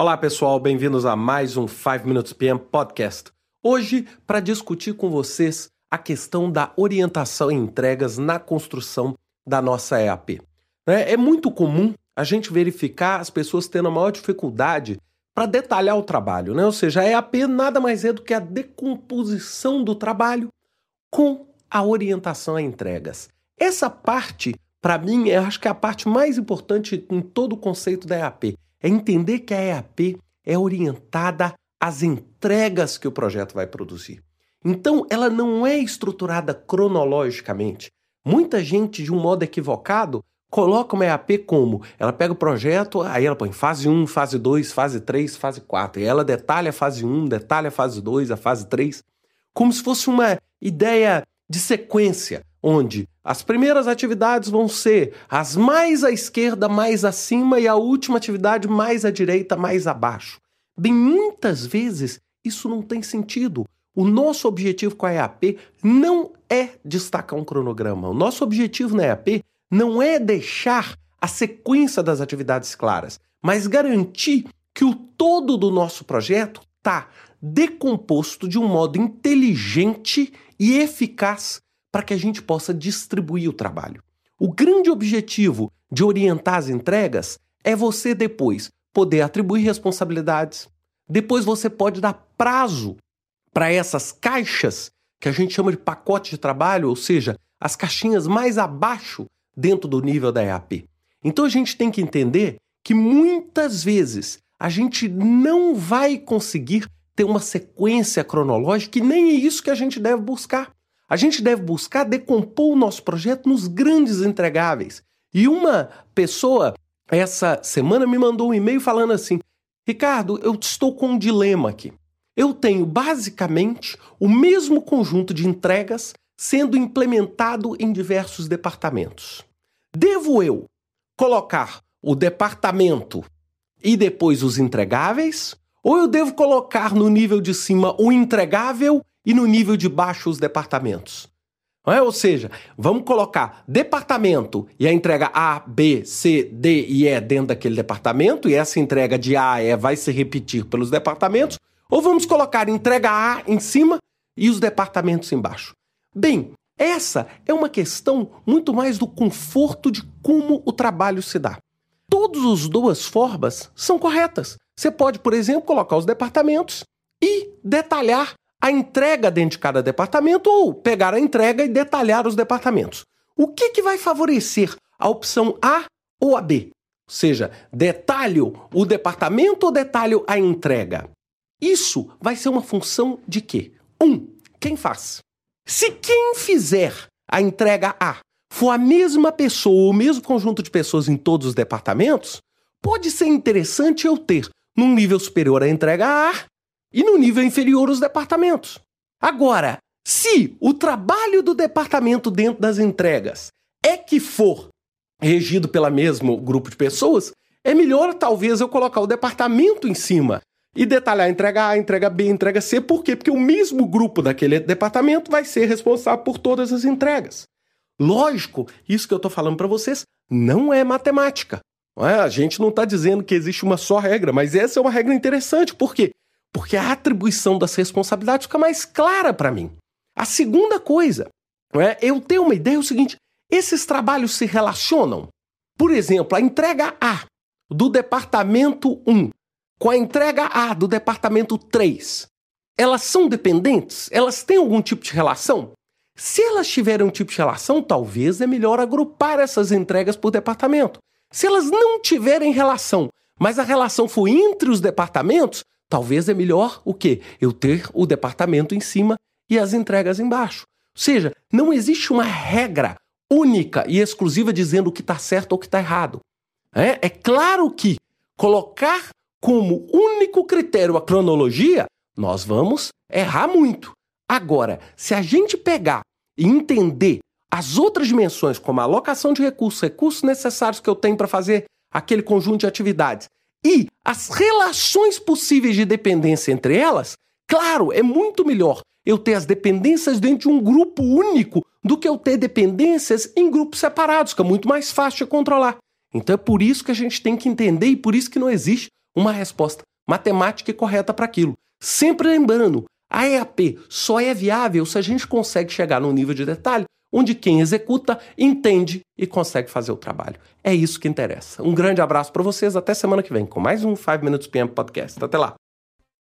Olá pessoal, bem-vindos a mais um 5 Minutes PM Podcast. Hoje, para discutir com vocês a questão da orientação e entregas na construção da nossa EAP. Né, é muito comum a gente verificar as pessoas tendo a maior dificuldade para detalhar o trabalho, né? ou seja, a EAP nada mais é do que a decomposição do trabalho com a orientação a entregas. Essa parte, para mim, eu acho que é a parte mais importante em todo o conceito da EAP é entender que a EAP é orientada às entregas que o projeto vai produzir. Então, ela não é estruturada cronologicamente. Muita gente, de um modo equivocado, coloca uma EAP como? Ela pega o projeto, aí ela põe fase 1, fase 2, fase 3, fase 4. E ela detalha a fase 1, detalha a fase 2, a fase 3, como se fosse uma ideia de sequência, onde as primeiras atividades vão ser as mais à esquerda, mais acima, e a última atividade mais à direita, mais abaixo. Bem, muitas vezes isso não tem sentido. O nosso objetivo com a EAP não é destacar um cronograma. O nosso objetivo na EAP não é deixar a sequência das atividades claras, mas garantir que o todo do nosso projeto está decomposto de um modo inteligente e eficaz para que a gente possa distribuir o trabalho. O grande objetivo de orientar as entregas é você depois poder atribuir responsabilidades. Depois você pode dar prazo para essas caixas que a gente chama de pacote de trabalho, ou seja, as caixinhas mais abaixo dentro do nível da EAP. Então a gente tem que entender que muitas vezes a gente não vai conseguir ter uma sequência cronológica e nem é isso que a gente deve buscar. A gente deve buscar decompor o nosso projeto nos grandes entregáveis. E uma pessoa essa semana me mandou um e-mail falando assim: Ricardo, eu estou com um dilema aqui. Eu tenho basicamente o mesmo conjunto de entregas sendo implementado em diversos departamentos. Devo eu colocar o departamento e depois os entregáveis? Ou eu devo colocar no nível de cima o entregável e no nível de baixo os departamentos. É? Ou seja, vamos colocar departamento e a entrega A, B, C, D e E dentro daquele departamento, e essa entrega de A a E vai se repetir pelos departamentos, ou vamos colocar entrega A em cima e os departamentos embaixo. Bem, essa é uma questão muito mais do conforto de como o trabalho se dá. Todas as duas formas são corretas. Você pode, por exemplo, colocar os departamentos e detalhar a entrega dentro de cada departamento ou pegar a entrega e detalhar os departamentos. O que, que vai favorecer a opção A ou a B? Ou seja, detalho o departamento ou detalho a entrega? Isso vai ser uma função de quê? Um, quem faz? Se quem fizer a entrega A for a mesma pessoa, o mesmo conjunto de pessoas em todos os departamentos, pode ser interessante eu ter, num nível superior a entrega A, e no nível inferior os departamentos. Agora, se o trabalho do departamento dentro das entregas é que for regido pelo mesmo grupo de pessoas, é melhor talvez eu colocar o departamento em cima e detalhar entrega A, entrega B, entrega C. Por quê? Porque o mesmo grupo daquele departamento vai ser responsável por todas as entregas. Lógico, isso que eu estou falando para vocês não é matemática. É? A gente não está dizendo que existe uma só regra, mas essa é uma regra interessante. Por quê? Porque a atribuição das responsabilidades fica mais clara para mim. A segunda coisa, é, eu tenho uma ideia é o seguinte: esses trabalhos se relacionam. Por exemplo, a entrega A do departamento 1 com a entrega A do departamento 3, elas são dependentes? Elas têm algum tipo de relação? Se elas tiverem um tipo de relação, talvez é melhor agrupar essas entregas por departamento. Se elas não tiverem relação, mas a relação for entre os departamentos, Talvez é melhor o quê? Eu ter o departamento em cima e as entregas embaixo. Ou seja, não existe uma regra única e exclusiva dizendo o que está certo ou o que está errado. É, é claro que colocar como único critério a cronologia, nós vamos errar muito. Agora, se a gente pegar e entender as outras dimensões, como a alocação de recursos, recursos necessários que eu tenho para fazer aquele conjunto de atividades, e as relações possíveis de dependência entre elas, claro, é muito melhor eu ter as dependências dentro de um grupo único do que eu ter dependências em grupos separados, que é muito mais fácil de controlar. Então é por isso que a gente tem que entender e por isso que não existe uma resposta matemática correta para aquilo. Sempre lembrando, a EAP só é viável se a gente consegue chegar num nível de detalhe onde quem executa entende e consegue fazer o trabalho. É isso que interessa. Um grande abraço para vocês, até semana que vem com mais um 5 Minutes PM Podcast. Até lá.